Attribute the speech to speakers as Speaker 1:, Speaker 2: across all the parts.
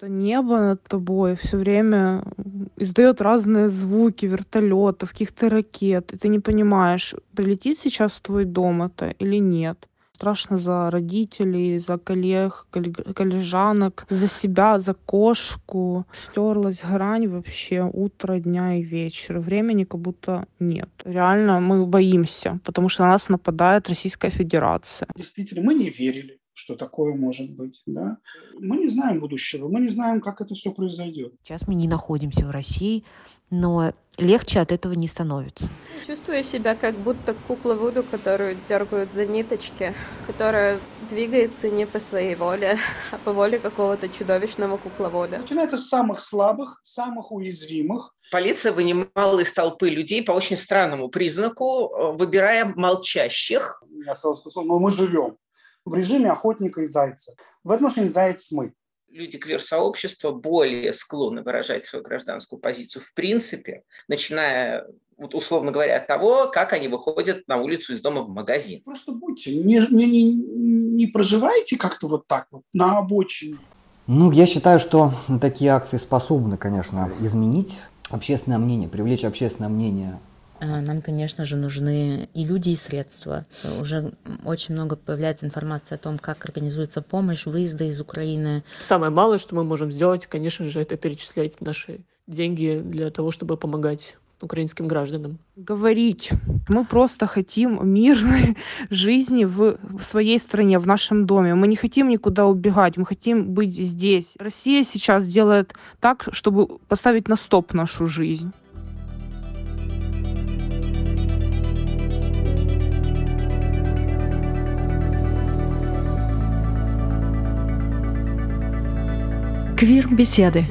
Speaker 1: Это небо над тобой все время издает разные звуки вертолетов, каких-то ракет, и ты не понимаешь, прилетит сейчас в твой дом это или нет. Страшно за родителей, за коллег, коллежанок, за себя, за кошку. Стерлась грань вообще утро, дня и вечер. Времени как будто нет. Реально мы боимся, потому что на нас нападает Российская Федерация.
Speaker 2: Действительно, мы не верили что такое может быть. Да? Мы не знаем будущего, мы не знаем, как это все произойдет.
Speaker 3: Сейчас мы не находимся в России, но легче от этого не становится.
Speaker 4: Чувствую себя как будто кукла Вуду, которую дергают за ниточки, которая двигается не по своей воле, а по воле какого-то чудовищного кукловода.
Speaker 2: Начинается с самых слабых, самых уязвимых.
Speaker 5: Полиция вынимала из толпы людей по очень странному признаку, э, выбирая молчащих.
Speaker 2: Я сразу сказал, но мы живем в режиме охотника и зайца. В отношении заяц мы
Speaker 5: люди квир-сообщества более склонны выражать свою гражданскую позицию в принципе, начиная, вот, условно говоря, от того, как они выходят на улицу из дома в магазин.
Speaker 2: Просто будьте, не, не, не, не проживайте как-то вот так вот на обочине.
Speaker 6: Ну, я считаю, что такие акции способны, конечно, изменить общественное мнение, привлечь общественное мнение
Speaker 3: нам, конечно же, нужны и люди, и средства. Уже очень много появляется информации о том, как организуется помощь, выезды из Украины.
Speaker 7: Самое малое, что мы можем сделать, конечно же, это перечислять наши деньги для того, чтобы помогать украинским гражданам.
Speaker 1: Говорить. Мы просто хотим мирной жизни в, в своей стране, в нашем доме. Мы не хотим никуда убегать, мы хотим быть здесь. Россия сейчас делает так, чтобы поставить на стоп нашу жизнь.
Speaker 8: Квир-беседы.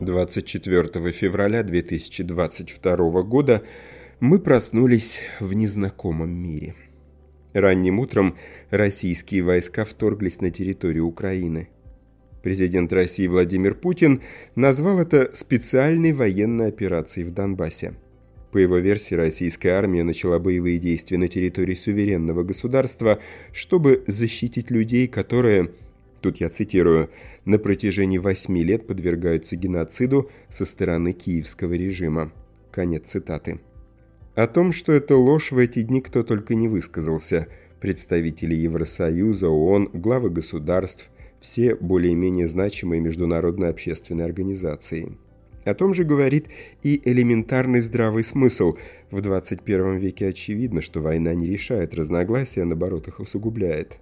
Speaker 9: Двадцать четвертого февраля 2022 года мы проснулись в незнакомом мире. Ранним утром российские войска вторглись на территорию Украины. Президент России Владимир Путин назвал это специальной военной операцией в Донбассе – по его версии, российская армия начала боевые действия на территории суверенного государства, чтобы защитить людей, которые, тут я цитирую, на протяжении восьми лет подвергаются геноциду со стороны киевского режима. Конец цитаты. О том, что это ложь, в эти дни кто только не высказался. Представители Евросоюза, ООН, главы государств, все более-менее значимые международные общественные организации – о том же говорит и элементарный здравый смысл. В 21 веке очевидно, что война не решает разногласия, а наоборот их усугубляет.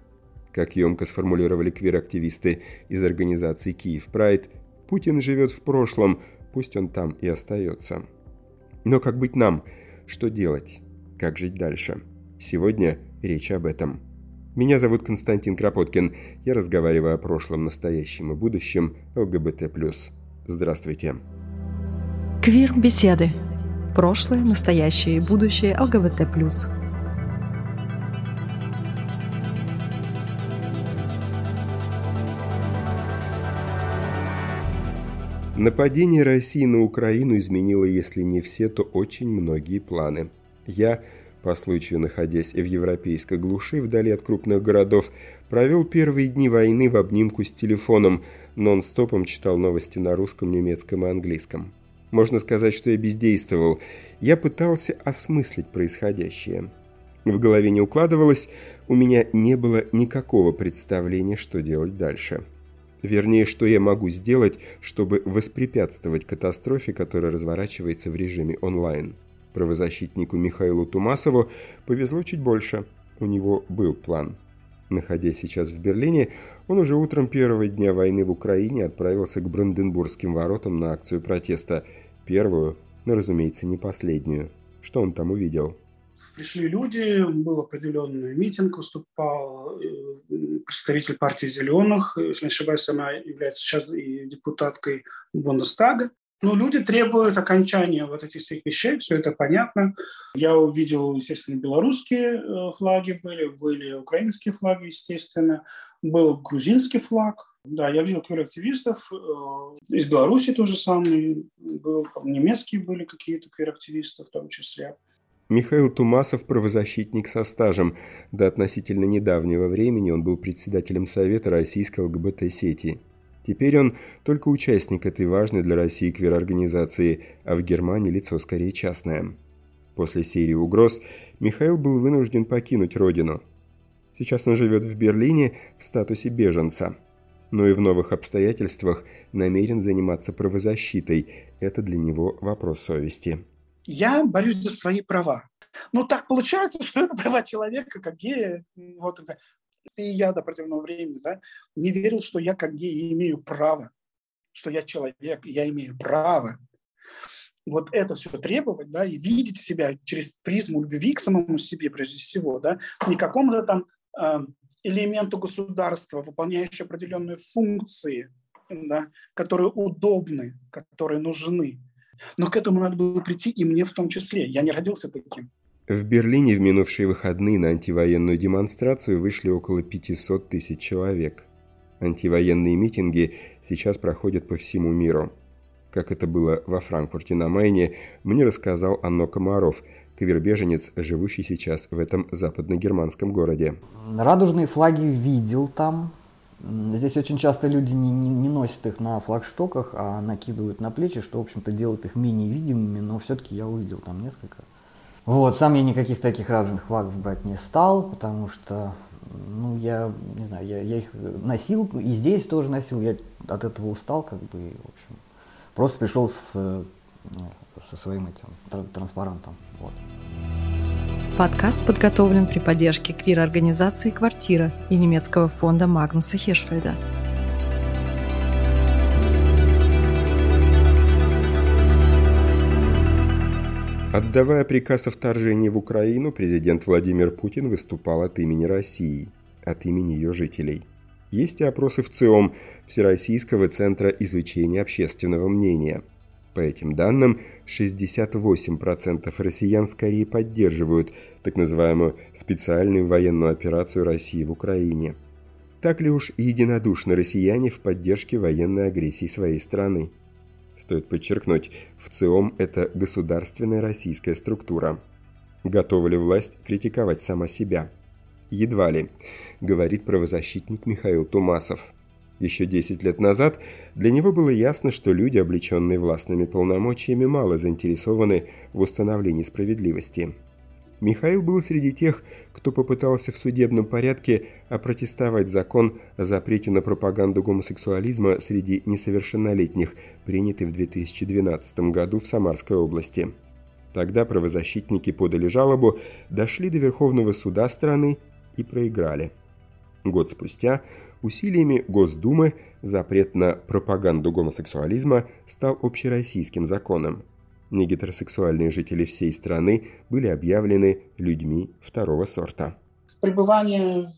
Speaker 9: Как емко сформулировали квир-активисты из организации «Киев Прайд», Путин живет в прошлом, пусть он там и остается. Но как быть нам? Что делать? Как жить дальше? Сегодня речь об этом. Меня зовут Константин Кропоткин. Я разговариваю о прошлом, настоящем и будущем ЛГБТ+. Здравствуйте.
Speaker 8: Квир-беседы. Прошлое, настоящее и будущее ЛГБТ+.
Speaker 9: Нападение России на Украину изменило, если не все, то очень многие планы. Я, по случаю находясь в европейской глуши вдали от крупных городов, провел первые дни войны в обнимку с телефоном, нон-стопом читал новости на русском, немецком и английском. Можно сказать, что я бездействовал. Я пытался осмыслить происходящее. В голове не укладывалось, у меня не было никакого представления, что делать дальше. Вернее, что я могу сделать, чтобы воспрепятствовать катастрофе, которая разворачивается в режиме онлайн. Правозащитнику Михаилу Тумасову повезло чуть больше. У него был план. Находясь сейчас в Берлине, он уже утром первого дня войны в Украине отправился к Бранденбургским воротам на акцию протеста. Первую, но, разумеется, не последнюю. Что он там увидел?
Speaker 2: Пришли люди, был определенный митинг, выступал э, представитель партии «Зеленых», если не ошибаюсь, она является сейчас и депутаткой Бундестага. Ну, люди требуют окончания вот этих всех вещей, все это понятно. Я увидел, естественно, белорусские э, флаги были, были украинские флаги, естественно, был грузинский флаг. Да, я видел квир-активистов, э, из Беларуси тоже самый был, немецкие были какие-то квир-активисты в том числе.
Speaker 9: Михаил Тумасов – правозащитник со стажем. До относительно недавнего времени он был председателем Совета российской ЛГБТ-сети. Теперь он только участник этой важной для России квир-организации, а в Германии лицо скорее частное. После серии угроз Михаил был вынужден покинуть родину. Сейчас он живет в Берлине в статусе беженца. Но и в новых обстоятельствах намерен заниматься правозащитой. Это для него вопрос совести
Speaker 2: я борюсь за свои права. Ну, так получается, что права человека, как гея. Вот, и я до определенного времени да, не верил, что я как гей имею право, что я человек, я имею право вот это все требовать, да, и видеть себя через призму любви к самому себе, прежде всего, да, не какому-то там э, элементу государства, выполняющему определенные функции, да, которые удобны, которые нужны, но к этому надо было прийти и мне в том числе. Я не родился таким.
Speaker 9: В Берлине в минувшие выходные на антивоенную демонстрацию вышли около 500 тысяч человек. Антивоенные митинги сейчас проходят по всему миру. Как это было во Франкфурте на Майне, мне рассказал Анно Комаров, кавербеженец, живущий сейчас в этом западно-германском городе.
Speaker 6: Радужные флаги видел там, Здесь очень часто люди не, не, не носят их на флагштоках, а накидывают на плечи, что, в общем-то, делает их менее видимыми, но все-таки я увидел там несколько. Вот, сам я никаких таких радужных флагов брать не стал, потому что, ну, я, не знаю, я, я их носил, и здесь тоже носил, я от этого устал, как бы, в общем, просто пришел с, ну, со своим этим транспарантом, вот.
Speaker 8: Подкаст подготовлен при поддержке квир-организации «Квартира» и немецкого фонда Магнуса Хешфельда.
Speaker 9: Отдавая приказ о вторжении в Украину, президент Владимир Путин выступал от имени России, от имени ее жителей. Есть и опросы в ЦИОМ, Всероссийского центра изучения общественного мнения – по этим данным, 68% россиян скорее поддерживают так называемую специальную военную операцию России в Украине. Так ли уж единодушны россияне в поддержке военной агрессии своей страны? Стоит подчеркнуть, в ЦИОМ это государственная российская структура. Готова ли власть критиковать сама себя? Едва ли, говорит правозащитник Михаил Тумасов. Еще 10 лет назад для него было ясно, что люди, облеченные властными полномочиями, мало заинтересованы в установлении справедливости. Михаил был среди тех, кто попытался в судебном порядке опротестовать закон о запрете на пропаганду гомосексуализма среди несовершеннолетних, принятый в 2012 году в Самарской области. Тогда правозащитники подали жалобу, дошли до Верховного суда страны и проиграли. Год спустя Усилиями Госдумы запрет на пропаганду гомосексуализма стал общероссийским законом. Негетеросексуальные жители всей страны были объявлены людьми второго сорта.
Speaker 2: Пребывание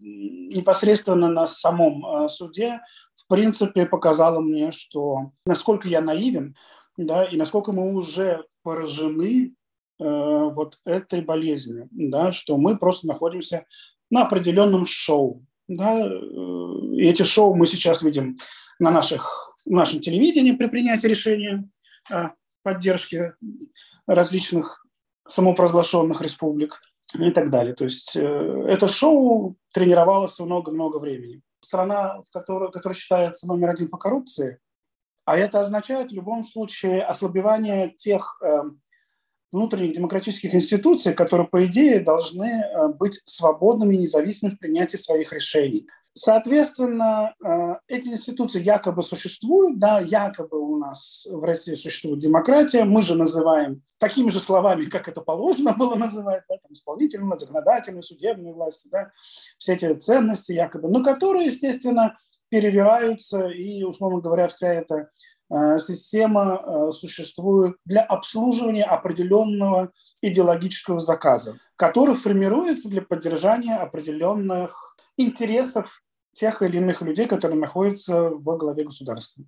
Speaker 2: непосредственно на самом э, суде, в принципе, показало мне, что насколько я наивен, да, и насколько мы уже поражены э, вот этой болезнью, да, что мы просто находимся на определенном шоу, да, э, и эти шоу мы сейчас видим на наших, в нашем телевидении при принятии решения о поддержке различных самопровозглашенных республик и так далее. То есть э, это шоу тренировалось много-много времени. Страна, в которой, которая считается номер один по коррупции, а это означает в любом случае ослабевание тех э, внутренних демократических институций, которые, по идее, должны э, быть свободными и независимыми в принятии своих решений. Соответственно, э, эти институции якобы существуют, да, якобы у нас в России существует демократия, мы же называем такими же словами, как это положено было называть, да, там, исполнительную, законодательную, судебную власть, да, все эти ценности якобы, но которые, естественно, перевираются, и, условно говоря, вся эта Э, система э, существует для обслуживания определенного идеологического заказа, который формируется для поддержания определенных интересов тех или иных людей, которые находятся во главе государства.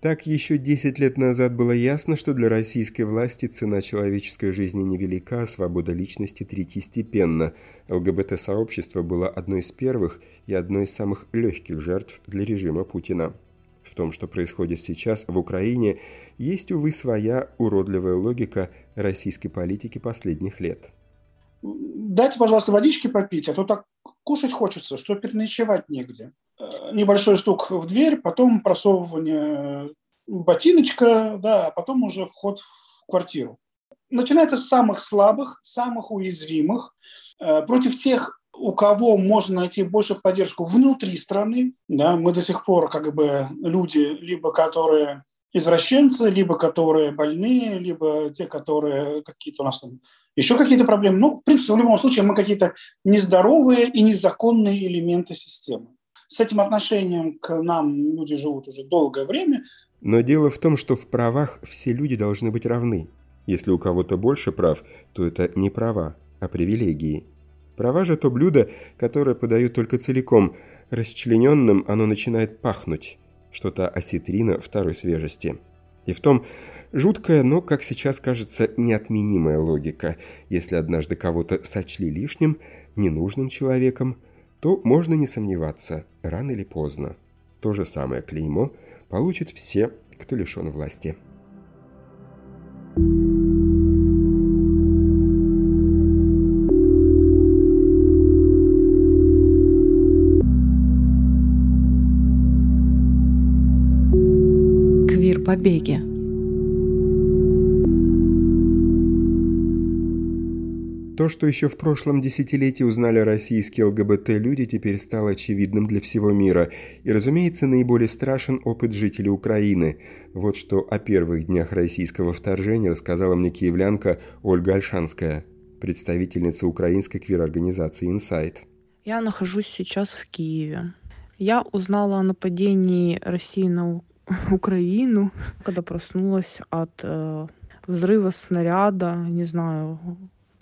Speaker 9: Так еще 10 лет назад было ясно, что для российской власти цена человеческой жизни невелика, а свобода личности третьестепенна. ЛГБТ-сообщество было одной из первых и одной из самых легких жертв для режима Путина. В том, что происходит сейчас в Украине, есть, увы, своя уродливая логика российской политики последних лет.
Speaker 2: Дайте, пожалуйста, водички попить, а то так кушать хочется, что переночевать негде. Э, небольшой стук в дверь, потом просовывание ботиночка, да, а потом уже вход в квартиру. Начинается с самых слабых, самых уязвимых, э, против тех, у кого можно найти больше поддержку внутри страны. Да, мы до сих пор как бы люди, либо которые извращенцы, либо которые больные, либо те, которые какие-то у нас там еще какие-то проблемы. Ну, в принципе, в любом случае мы какие-то нездоровые и незаконные элементы системы. С этим отношением к нам люди живут уже долгое время.
Speaker 9: Но дело в том, что в правах все люди должны быть равны. Если у кого-то больше прав, то это не права, а привилегии. Права же то блюдо, которое подают только целиком. Расчлененным оно начинает пахнуть. Что-то осетрина второй свежести. И в том жуткая, но, как сейчас кажется, неотменимая логика. Если однажды кого-то сочли лишним, ненужным человеком, то можно не сомневаться, рано или поздно. То же самое клеймо получат все, кто лишен власти.
Speaker 8: Квир-побеги
Speaker 9: То, что еще в прошлом десятилетии узнали российские ЛГБТ-люди, теперь стало очевидным для всего мира. И, разумеется, наиболее страшен опыт жителей Украины. Вот что о первых днях российского вторжения рассказала мне киевлянка Ольга Альшанская, представительница украинской квир-организации «Инсайт».
Speaker 1: Я нахожусь сейчас в Киеве. Я узнала о нападении России на Украину, когда проснулась от э, взрыва снаряда, не знаю,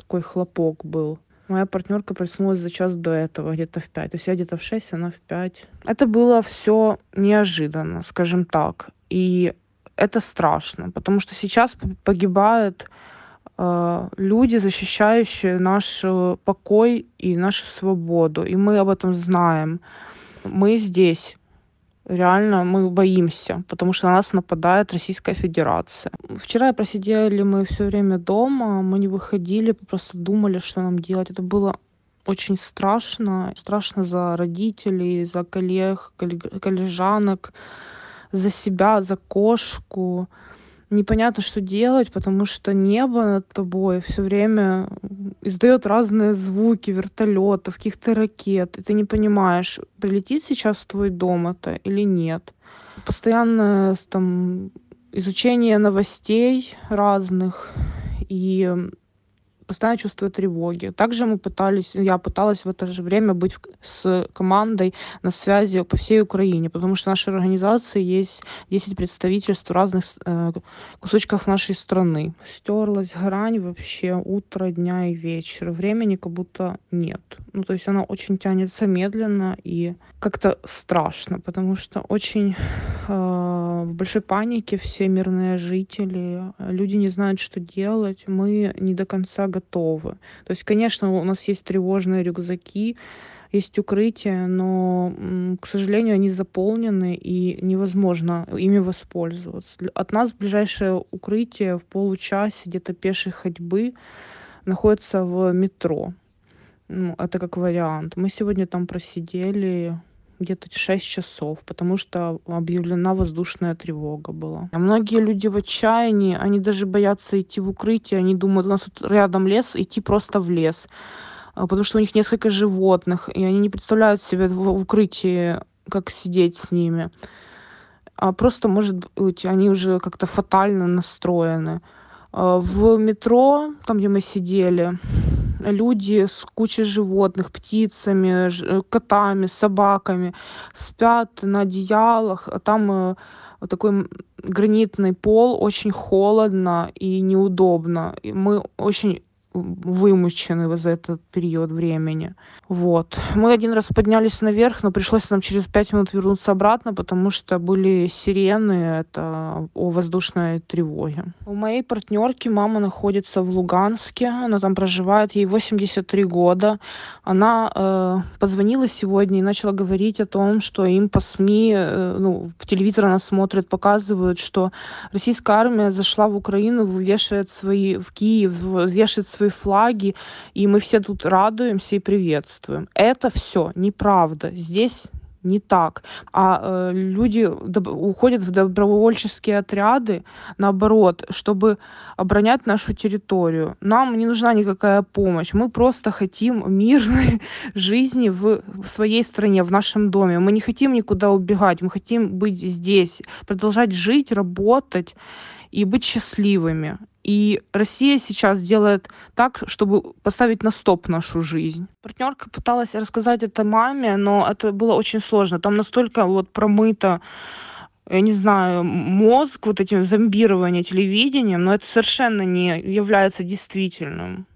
Speaker 1: такой хлопок был. Моя партнерка проснулась за час до этого, где-то в 5. То есть я где-то в 6, она в 5. Это было все неожиданно, скажем так. И это страшно, потому что сейчас погибают э, люди, защищающие наш покой и нашу свободу. И мы об этом знаем. Мы здесь реально мы боимся, потому что на нас нападает Российская Федерация. Вчера просидели мы все время дома, мы не выходили, просто думали, что нам делать. Это было очень страшно. Страшно за родителей, за коллег, коллежанок, за себя, за кошку непонятно, что делать, потому что небо над тобой все время издает разные звуки вертолетов, каких-то ракет, и ты не понимаешь, прилетит сейчас в твой дом это или нет. Постоянное там изучение новостей разных и постоянно чувство тревоги. Также мы пытались, я пыталась в это же время быть с командой на связи по всей Украине, потому что в нашей организации есть 10 представительств в разных э, кусочках нашей страны. Стерлась грань вообще утро, дня и вечер. Времени как будто нет. Ну, то есть она очень тянется медленно и как-то страшно, потому что очень э, в большой панике все мирные жители, люди не знают, что делать, мы не до конца готовы. То есть, конечно, у нас есть тревожные рюкзаки, есть укрытия, но, к сожалению, они заполнены и невозможно ими воспользоваться. От нас ближайшее укрытие в получасе где-то пешей ходьбы находится в метро. Ну, это как вариант. Мы сегодня там просидели где-то 6 часов, потому что объявлена воздушная тревога была. А многие люди в отчаянии, они даже боятся идти в укрытие, они думают, у нас тут рядом лес, идти просто в лес, а, потому что у них несколько животных, и они не представляют себе в, укрытии, как сидеть с ними. А просто, может быть, они уже как-то фатально настроены. А, в метро, там, где мы сидели, люди с кучей животных, птицами, э, котами, собаками спят на одеялах, а там э, такой гранитный пол, очень холодно и неудобно. И мы очень вымучены за этот период времени. Вот. Мы один раз поднялись наверх, но пришлось нам через пять минут вернуться обратно, потому что были сирены, это о воздушной тревоге. У моей партнерки мама находится в Луганске, она там проживает, ей 83 года. Она э, позвонила сегодня и начала говорить о том, что им по СМИ, э, ну, в телевизор она смотрит, показывают, что российская армия зашла в Украину, вешает свои, в Киев, вешает свои флаги, и мы все тут радуемся и приветствуем. Это все неправда. Здесь не так. А э, люди уходят в добровольческие отряды, наоборот, чтобы оборонять нашу территорию. Нам не нужна никакая помощь. Мы просто хотим мирной жизни в, в своей стране, в нашем доме. Мы не хотим никуда убегать, мы хотим быть здесь, продолжать жить, работать и быть счастливыми. И Россия сейчас делает так, чтобы поставить на стоп нашу жизнь. Партнерка пыталась рассказать это маме, но это было очень сложно. Там настолько вот промыто я не знаю, мозг, вот этим зомбирование телевидением, но это совершенно не является действительным.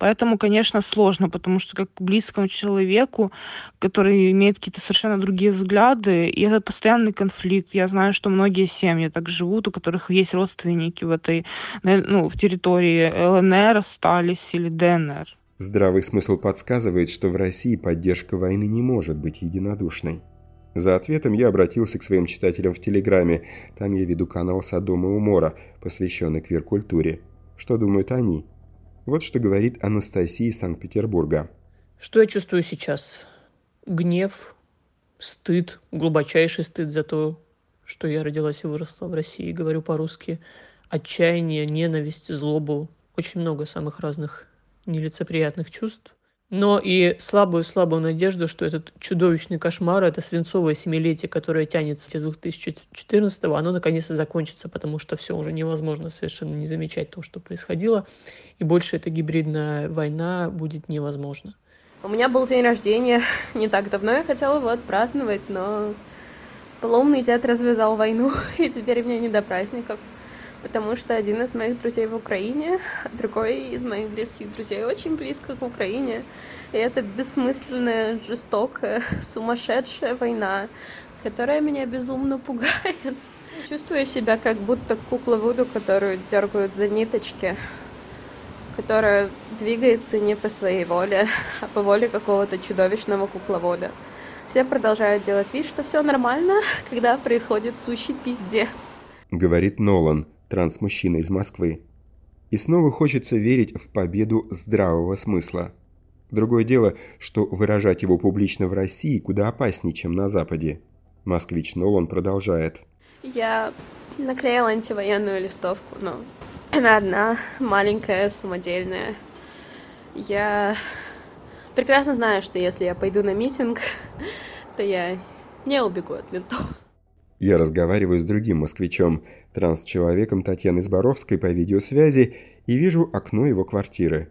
Speaker 1: Поэтому, конечно, сложно, потому что как близкому человеку, который имеет какие-то совершенно другие взгляды, и это постоянный конфликт. Я знаю, что многие семьи так живут, у которых есть родственники в этой, ну, в территории ЛНР остались или ДНР.
Speaker 9: Здравый смысл подсказывает, что в России поддержка войны не может быть единодушной. За ответом я обратился к своим читателям в Телеграме. Там я веду канал «Содом и умора», посвященный квир-культуре. Что думают они? Вот что говорит Анастасия из Санкт-Петербурга.
Speaker 7: Что я чувствую сейчас? Гнев, стыд, глубочайший стыд за то, что я родилась и выросла в России, говорю по-русски, отчаяние, ненависть, злобу, очень много самых разных нелицеприятных чувств но и слабую-слабую надежду, что этот чудовищный кошмар, это свинцовое семилетие, которое тянется с 2014-го, оно наконец-то закончится, потому что все уже невозможно совершенно не замечать то, что происходило, и больше эта гибридная война будет невозможна.
Speaker 4: У меня был день рождения не так давно, я хотела его отпраздновать, но поломный дед развязал войну, и теперь мне не до праздников потому что один из моих друзей в Украине, а другой из моих близких друзей очень близко к Украине. И это бессмысленная, жестокая, сумасшедшая война, которая меня безумно пугает. Чувствую себя как будто кукла Вуду, которую дергают за ниточки, которая двигается не по своей воле, а по воле какого-то чудовищного кукловода. Все продолжают делать вид, что все нормально, когда происходит сущий пиздец.
Speaker 9: Говорит Нолан, трансмужчина из Москвы. И снова хочется верить в победу здравого смысла. Другое дело, что выражать его публично в России куда опаснее, чем на Западе. Москвич Нолан продолжает.
Speaker 4: Я наклеила антивоенную листовку, но она одна, маленькая, самодельная. Я прекрасно знаю, что если я пойду на митинг, то я не убегу от ментов.
Speaker 9: Я разговариваю с другим москвичом, транс-человеком Татьяной Зборовской по видеосвязи и вижу окно его квартиры.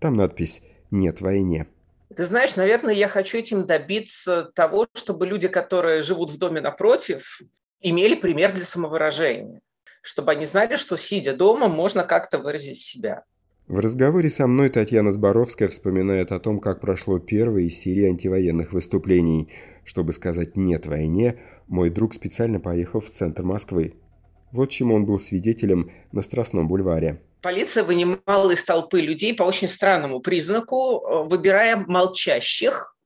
Speaker 9: Там надпись «Нет войне».
Speaker 5: Ты знаешь, наверное, я хочу этим добиться того, чтобы люди, которые живут в доме напротив, имели пример для самовыражения. Чтобы они знали, что сидя дома, можно как-то выразить себя.
Speaker 9: В разговоре со мной Татьяна Зборовская вспоминает о том, как прошло первое из серии антивоенных выступлений. Чтобы сказать «нет войне», мой друг специально поехал в центр Москвы. Вот чему он был свидетелем на Страстном бульваре.
Speaker 5: Полиция вынимала из толпы людей по очень странному признаку, э, выбирая молчащих,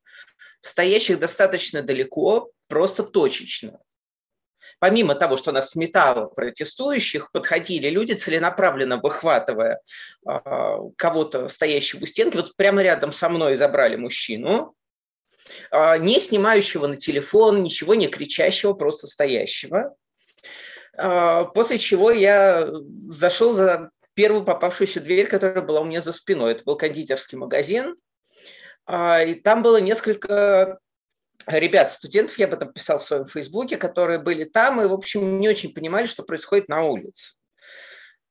Speaker 5: стоящих достаточно далеко, просто точечно помимо того, что она сметала протестующих, подходили люди, целенаправленно выхватывая э, кого-то, стоящего у стенки. Вот прямо рядом со мной забрали мужчину, э, не снимающего на телефон, ничего не кричащего, просто стоящего. Э, после чего я зашел за первую попавшуюся дверь, которая была у меня за спиной. Это был кондитерский магазин. И там было несколько ребят, студентов, я об этом писал в своем фейсбуке, которые были там и, в общем, не очень понимали, что происходит на улице.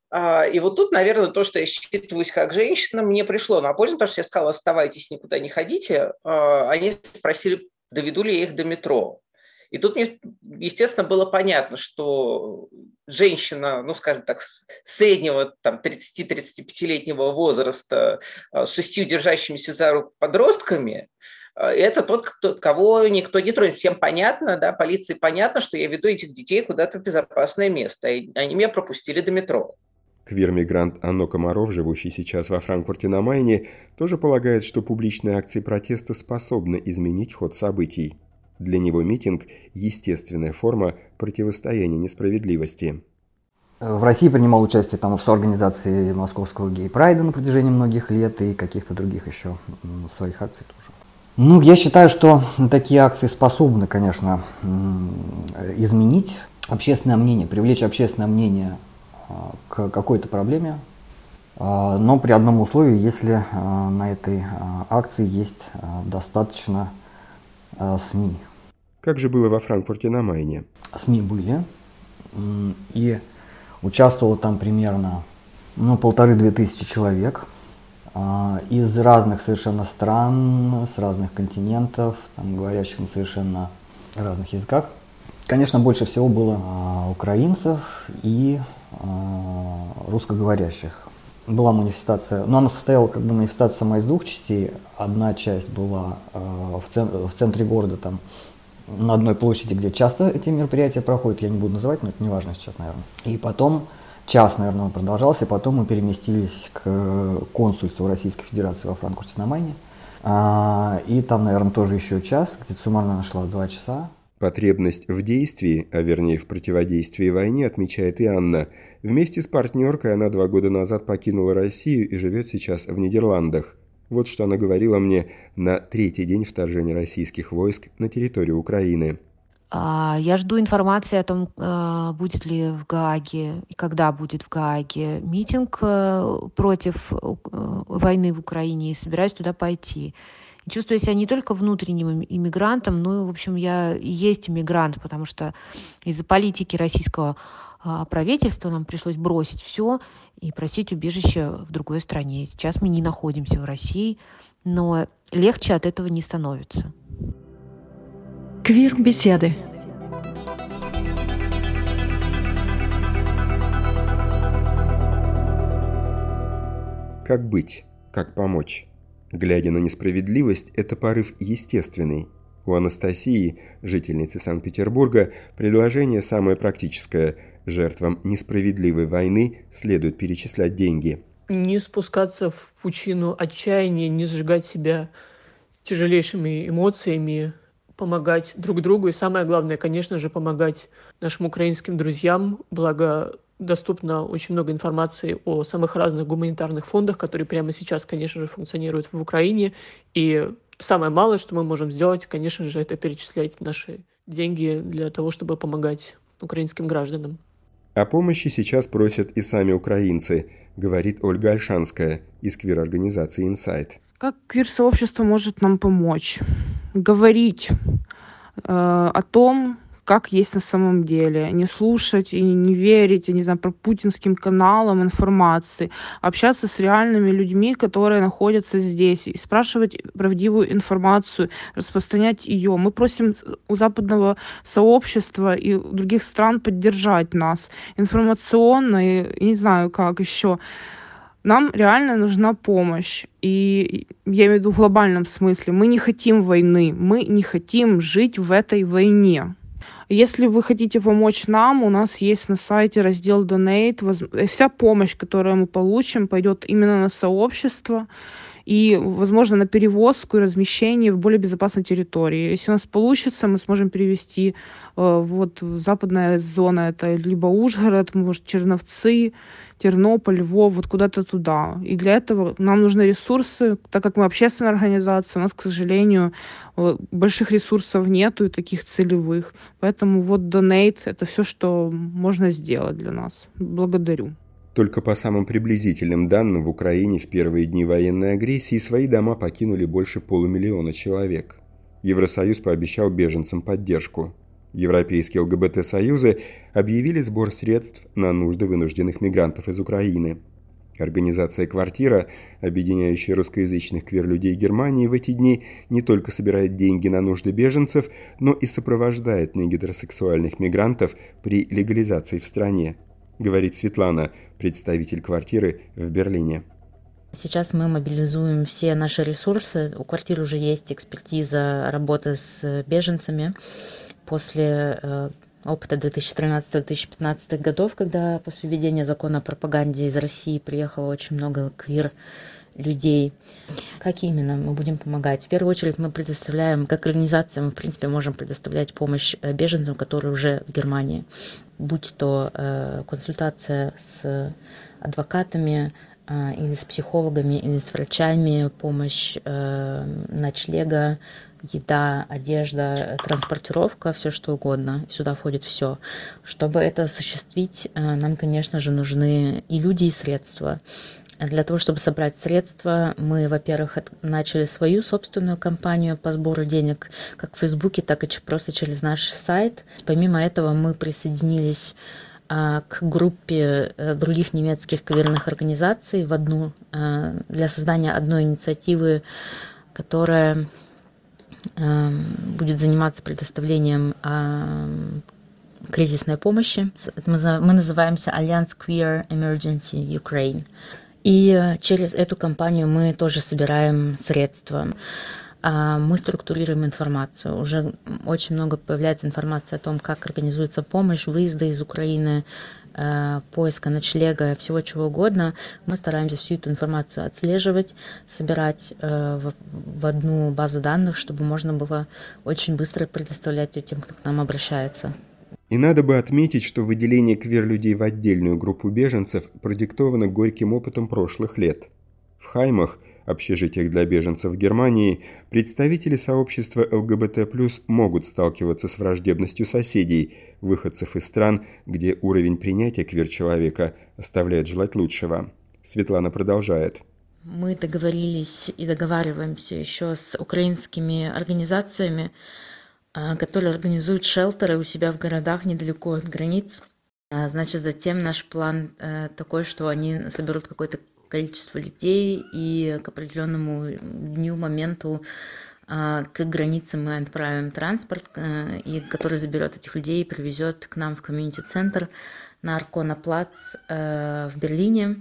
Speaker 5: А, и вот тут, наверное, то, что я считываюсь как женщина, мне пришло на пользу, потому что я сказала, оставайтесь, никуда не ходите. А, они спросили, доведу ли я их до метро. И тут мне, естественно, было понятно, что женщина, ну, скажем так, среднего там 30-35-летнего возраста с шестью держащимися за руку подростками, это тот, кто, кого никто не тронет. Всем понятно, да, полиции понятно, что я веду этих детей куда-то в безопасное место. И они меня пропустили до метро.
Speaker 9: Квир-мигрант Анно Комаров, живущий сейчас во Франкфурте на Майне, тоже полагает, что публичные акции протеста способны изменить ход событий. Для него митинг – естественная форма противостояния несправедливости.
Speaker 6: В России принимал участие там в соорганизации московского гей-прайда на протяжении многих лет и каких-то других еще своих акций тоже. Ну, я считаю, что такие акции способны, конечно, изменить общественное мнение, привлечь общественное мнение а, к какой-то проблеме, а, но при одном условии, если а, на этой акции есть достаточно СМИ.
Speaker 9: Как же было во Франкфурте на Майне?
Speaker 6: СМИ были, и участвовало там примерно ну, полторы-две тысячи человек из разных совершенно стран, с разных континентов, там, говорящих на совершенно разных языках. Конечно, больше всего было украинцев и Э, русскоговорящих. Была манифестация, но она состояла как бы манифестация сама из двух частей. Одна часть была в, центре, в центре города, там, на одной площади, где часто эти мероприятия проходят, я не буду называть, но это не важно сейчас, наверное. И потом час, наверное, он продолжался, потом мы переместились к консульству Российской Федерации во Франкфурте на Майне. А, и там, наверное, тоже еще час, где-то суммарно нашла два часа.
Speaker 9: Потребность в действии, а вернее в противодействии войне, отмечает и Анна. Вместе с партнеркой она два года назад покинула Россию и живет сейчас в Нидерландах. Вот что она говорила мне на третий день вторжения российских войск на территорию Украины.
Speaker 3: А, я жду информации о том, а, будет ли в Гааге и когда будет в Гааге митинг э, против э, войны в Украине и собираюсь туда пойти чувствую себя не только внутренним иммигрантом, но, в общем, я и есть иммигрант, потому что из-за политики российского а, правительства нам пришлось бросить все и просить убежище в другой стране. Сейчас мы не находимся в России, но легче от этого не становится.
Speaker 8: Квир-беседы.
Speaker 9: Как быть? Как помочь? Глядя на несправедливость, это порыв естественный. У Анастасии, жительницы Санкт-Петербурга, предложение самое практическое. Жертвам несправедливой войны следует перечислять деньги.
Speaker 7: Не спускаться в пучину отчаяния, не сжигать себя тяжелейшими эмоциями, помогать друг другу и самое главное, конечно же, помогать нашим украинским друзьям. Благо, доступно очень много информации о самых разных гуманитарных фондах, которые прямо сейчас, конечно же, функционируют в Украине. И самое малое, что мы можем сделать, конечно же, это перечислять наши деньги для того, чтобы помогать украинским гражданам.
Speaker 9: О помощи сейчас просят и сами украинцы, говорит Ольга Альшанская из квир-организации «Инсайт».
Speaker 1: Как квир-сообщество может нам помочь? Говорить э, о том, как есть на самом деле, не слушать и не верить, я не знаю, про путинским каналам информации, общаться с реальными людьми, которые находятся здесь, и спрашивать правдивую информацию, распространять ее. Мы просим у западного сообщества и других стран поддержать нас информационно, и не знаю, как еще. Нам реально нужна помощь. И я имею в виду в глобальном смысле. Мы не хотим войны. Мы не хотим жить в этой войне. Если вы хотите помочь нам, у нас есть на сайте раздел Donate. Вся помощь, которую мы получим, пойдет именно на сообщество и, возможно, на перевозку и размещение в более безопасной территории. Если у нас получится, мы сможем перевести э, вот западная зона, это либо Ужгород, может, Черновцы, Тернополь, Львов, вот куда-то туда. И для этого нам нужны ресурсы, так как мы общественная организация, у нас, к сожалению, э, больших ресурсов нету и таких целевых. Поэтому вот Donate — это все, что можно сделать для нас. Благодарю.
Speaker 9: Только по самым приблизительным данным в Украине в первые дни военной агрессии свои дома покинули больше полумиллиона человек. Евросоюз пообещал беженцам поддержку. Европейские ЛГБТ-союзы объявили сбор средств на нужды вынужденных мигрантов из Украины. Организация «Квартира», объединяющая русскоязычных квир-людей Германии, в эти дни не только собирает деньги на нужды беженцев, но и сопровождает негетеросексуальных мигрантов при легализации в стране, говорит Светлана, представитель «Квартиры» в Берлине.
Speaker 10: Сейчас мы мобилизуем все наши ресурсы. У квартиры уже есть экспертиза работы с беженцами. После э, опыта 2013-2015 годов, когда после введения закона о пропаганде из России приехало очень много квир людей. Как именно мы будем помогать? В первую очередь мы предоставляем, как организация, мы в принципе можем предоставлять помощь э, беженцам, которые уже в Германии, будь то э, консультация с адвокатами, э, или с психологами, или с врачами, помощь э, ночлега, еда, одежда, транспортировка, все что угодно. Сюда входит все. Чтобы это осуществить, э, нам, конечно же, нужны и люди, и средства. Для того, чтобы собрать средства, мы, во-первых, начали свою собственную кампанию по сбору денег, как в Фейсбуке, так и просто через наш сайт. Помимо этого, мы присоединились а, к группе э, других немецких каверных организаций в одну э, для создания одной инициативы, которая Эм, будет заниматься предоставлением эм, кризисной помощи. Мы называемся Альянс Queer Emergency Ukraine. И через эту компанию мы тоже собираем средства. А, мы структурируем информацию. Уже очень много появляется информации о том, как организуется помощь, выезды из Украины, Э, поиска ночлега, всего чего угодно, мы стараемся всю эту информацию отслеживать, собирать э, в одну базу данных, чтобы можно было очень быстро предоставлять ее тем, кто к нам обращается.
Speaker 9: И надо бы отметить, что выделение квер-людей в отдельную группу беженцев продиктовано горьким опытом прошлых лет. В Хаймах – общежитиях для беженцев в Германии, представители сообщества ЛГБТ+, могут сталкиваться с враждебностью соседей, выходцев из стран, где уровень принятия квир-человека оставляет желать лучшего. Светлана продолжает.
Speaker 10: Мы договорились и договариваемся еще с украинскими организациями, которые организуют шелтеры у себя в городах недалеко от границ. А, значит, затем наш план э, такой, что они соберут какой-то количество людей, и к определенному дню, моменту а, к границе мы отправим транспорт, э, и который заберет этих людей и привезет к нам в комьюнити-центр на Аркона Плац э, в Берлине.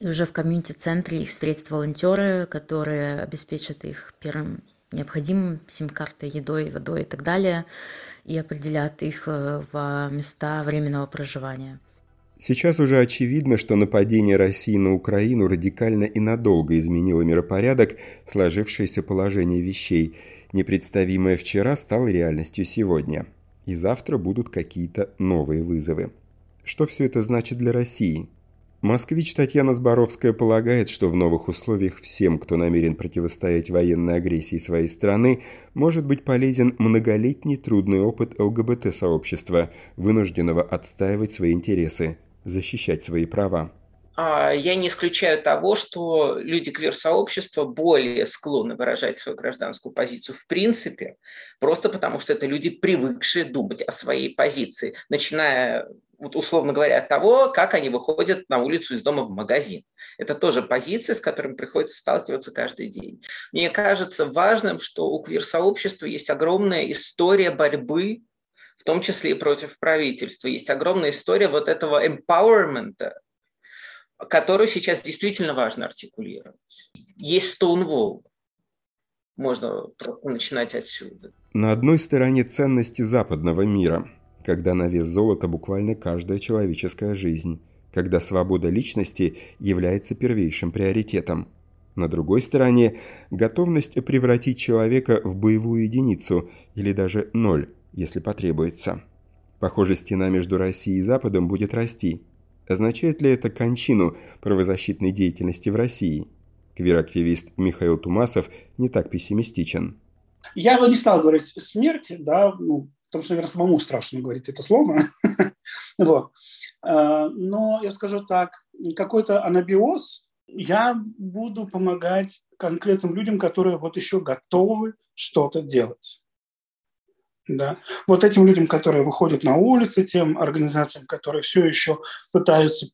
Speaker 10: И уже в комьюнити-центре их встретят волонтеры, которые обеспечат их первым необходимым сим-картой, едой, водой и так далее, и определят их э, в места временного проживания.
Speaker 9: Сейчас уже очевидно, что нападение России на Украину радикально и надолго изменило миропорядок, сложившееся положение вещей. Непредставимое вчера стало реальностью сегодня. И завтра будут какие-то новые вызовы. Что все это значит для России? Москвич Татьяна Зборовская полагает, что в новых условиях всем, кто намерен противостоять военной агрессии своей страны, может быть полезен многолетний трудный опыт ЛГБТ-сообщества, вынужденного отстаивать свои интересы защищать свои права.
Speaker 5: А, я не исключаю того, что люди квир-сообщества более склонны выражать свою гражданскую позицию в принципе, просто потому что это люди, привыкшие думать о своей позиции, начиная, вот условно говоря, от того, как они выходят на улицу из дома в магазин. Это тоже позиция, с которыми приходится сталкиваться каждый день. Мне кажется важным, что у квир-сообщества есть огромная история борьбы в том числе и против правительства. Есть огромная история вот этого empowerment, которую сейчас действительно важно артикулировать. Есть Stonewall. Можно начинать отсюда.
Speaker 9: На одной стороне ценности западного мира, когда на вес золота буквально каждая человеческая жизнь, когда свобода личности является первейшим приоритетом. На другой стороне готовность превратить человека в боевую единицу или даже ноль, если потребуется. Похоже, стена между Россией и Западом будет расти. Означает ли это кончину правозащитной деятельности в России? Квир-активист Михаил Тумасов не так пессимистичен.
Speaker 2: Я бы не стал говорить смерти, да, ну, потому что, наверное, самому страшно говорить это слово. вот. А, но я скажу так, какой-то анабиоз я буду помогать конкретным людям, которые вот еще готовы что-то делать. Да. Вот этим людям, которые выходят на улицы, тем организациям, которые все еще пытаются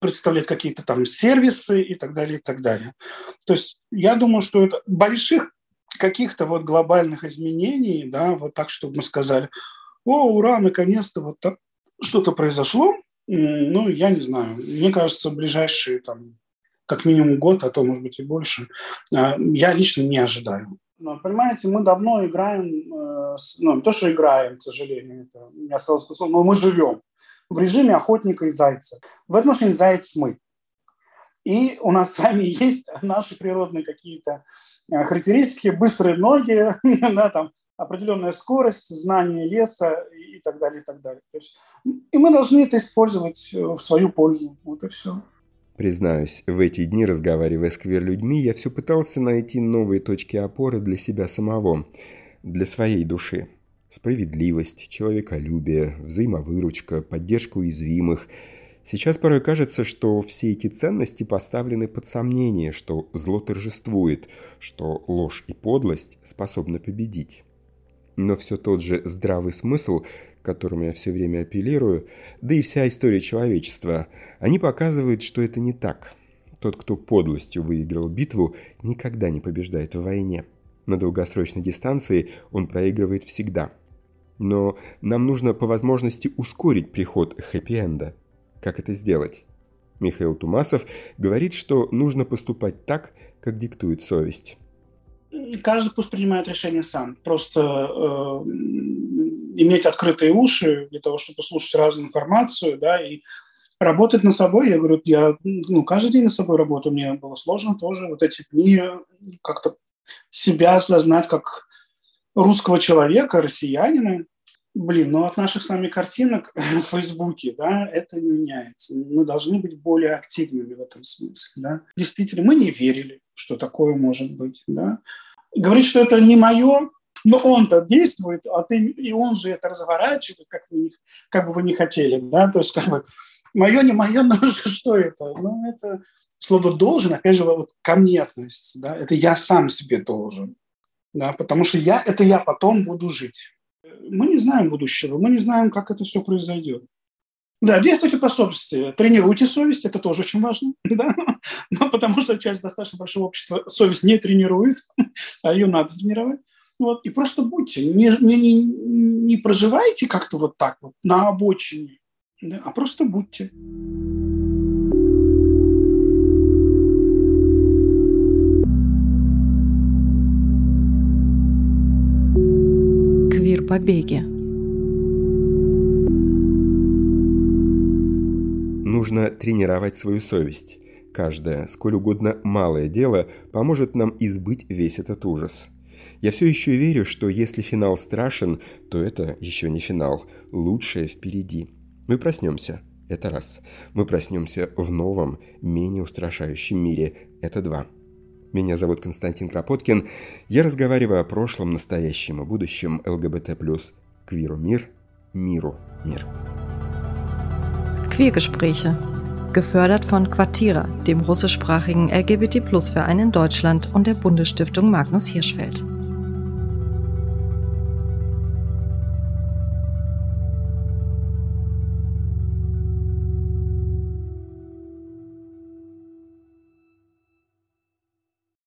Speaker 2: представлять какие-то там сервисы и так далее, и так далее. То есть я думаю, что это больших каких-то вот глобальных изменений, да, вот так, чтобы мы сказали, о, ура, наконец-то вот так что-то произошло, ну, я не знаю. Мне кажется, ближайшие там как минимум год, а то, может быть, и больше, а, я лично не ожидаю. Но, понимаете, мы давно играем, э, ну, не то, что играем, к сожалению, это не осталось но мы живем в режиме охотника и зайца. В этом отношении заяц мы. И у нас с вами есть наши природные какие-то э, характеристики, быстрые ноги, да, там, определенная скорость, знание леса и так далее, и так далее. То есть, и мы должны это использовать э, в свою пользу. Вот и все.
Speaker 9: Признаюсь, в эти дни, разговаривая с квир-людьми, я все пытался найти новые точки опоры для себя самого, для своей души. Справедливость, человеколюбие, взаимовыручка, поддержка уязвимых. Сейчас порой кажется, что все эти ценности поставлены под сомнение, что зло торжествует, что ложь и подлость способны победить. Но все тот же здравый смысл которым я все время апеллирую, да и вся история человечества, они показывают, что это не так. Тот, кто подлостью выиграл битву, никогда не побеждает в войне. На долгосрочной дистанции он проигрывает всегда. Но нам нужно по возможности ускорить приход хэппи-энда. Как это сделать? Михаил Тумасов говорит, что нужно поступать так, как диктует совесть.
Speaker 2: Каждый пусть принимает решение сам. Просто э, иметь открытые уши для того, чтобы слушать разную информацию, да, и работать над собой. Я говорю, я ну, каждый день над собой работаю, мне было сложно тоже вот эти дни как-то себя осознать как русского человека, россиянина. Блин, ну от наших с вами картинок в Фейсбуке, да, это не меняется. Мы должны быть более активными в этом смысле, да. Действительно, мы не верили, что такое может быть, да. Говорить, что это не мое, но он-то действует, а ты, и он же это разворачивает, как, вы, как бы вы не хотели, да, то есть как бы мое, не мое, но что это? Ну, это слово «должен», опять же, вот ко мне относится, да, это я сам себе должен, да, потому что я, это я потом буду жить. Мы не знаем будущего, мы не знаем, как это все произойдет. Да, действуйте по совести, тренируйте совесть, это тоже очень важно, да, но потому что часть достаточно большого общества совесть не тренирует, а ее надо тренировать. Вот, и просто будьте, не, не, не, не проживайте как-то вот так вот на обочине, да, а просто будьте.
Speaker 8: Квир-побеги.
Speaker 9: Нужно тренировать свою совесть. Каждое, сколь угодно малое дело, поможет нам избыть весь этот ужас – я все еще верю, что если финал страшен, то это еще не финал. Лучшее впереди. Мы проснемся. Это раз. Мы проснемся в новом, менее устрашающем мире. Это два. Меня зовут Константин Кропоткин. Я разговариваю о прошлом, настоящем и будущем ЛГБТ+. Квиру мир, миру мир.
Speaker 8: Queergespräche. Gefördert von Quartira, dem russischsprachigen LGBT-Plus-Verein in Deutschland und der Bundesstiftung Magnus Hirschfeld.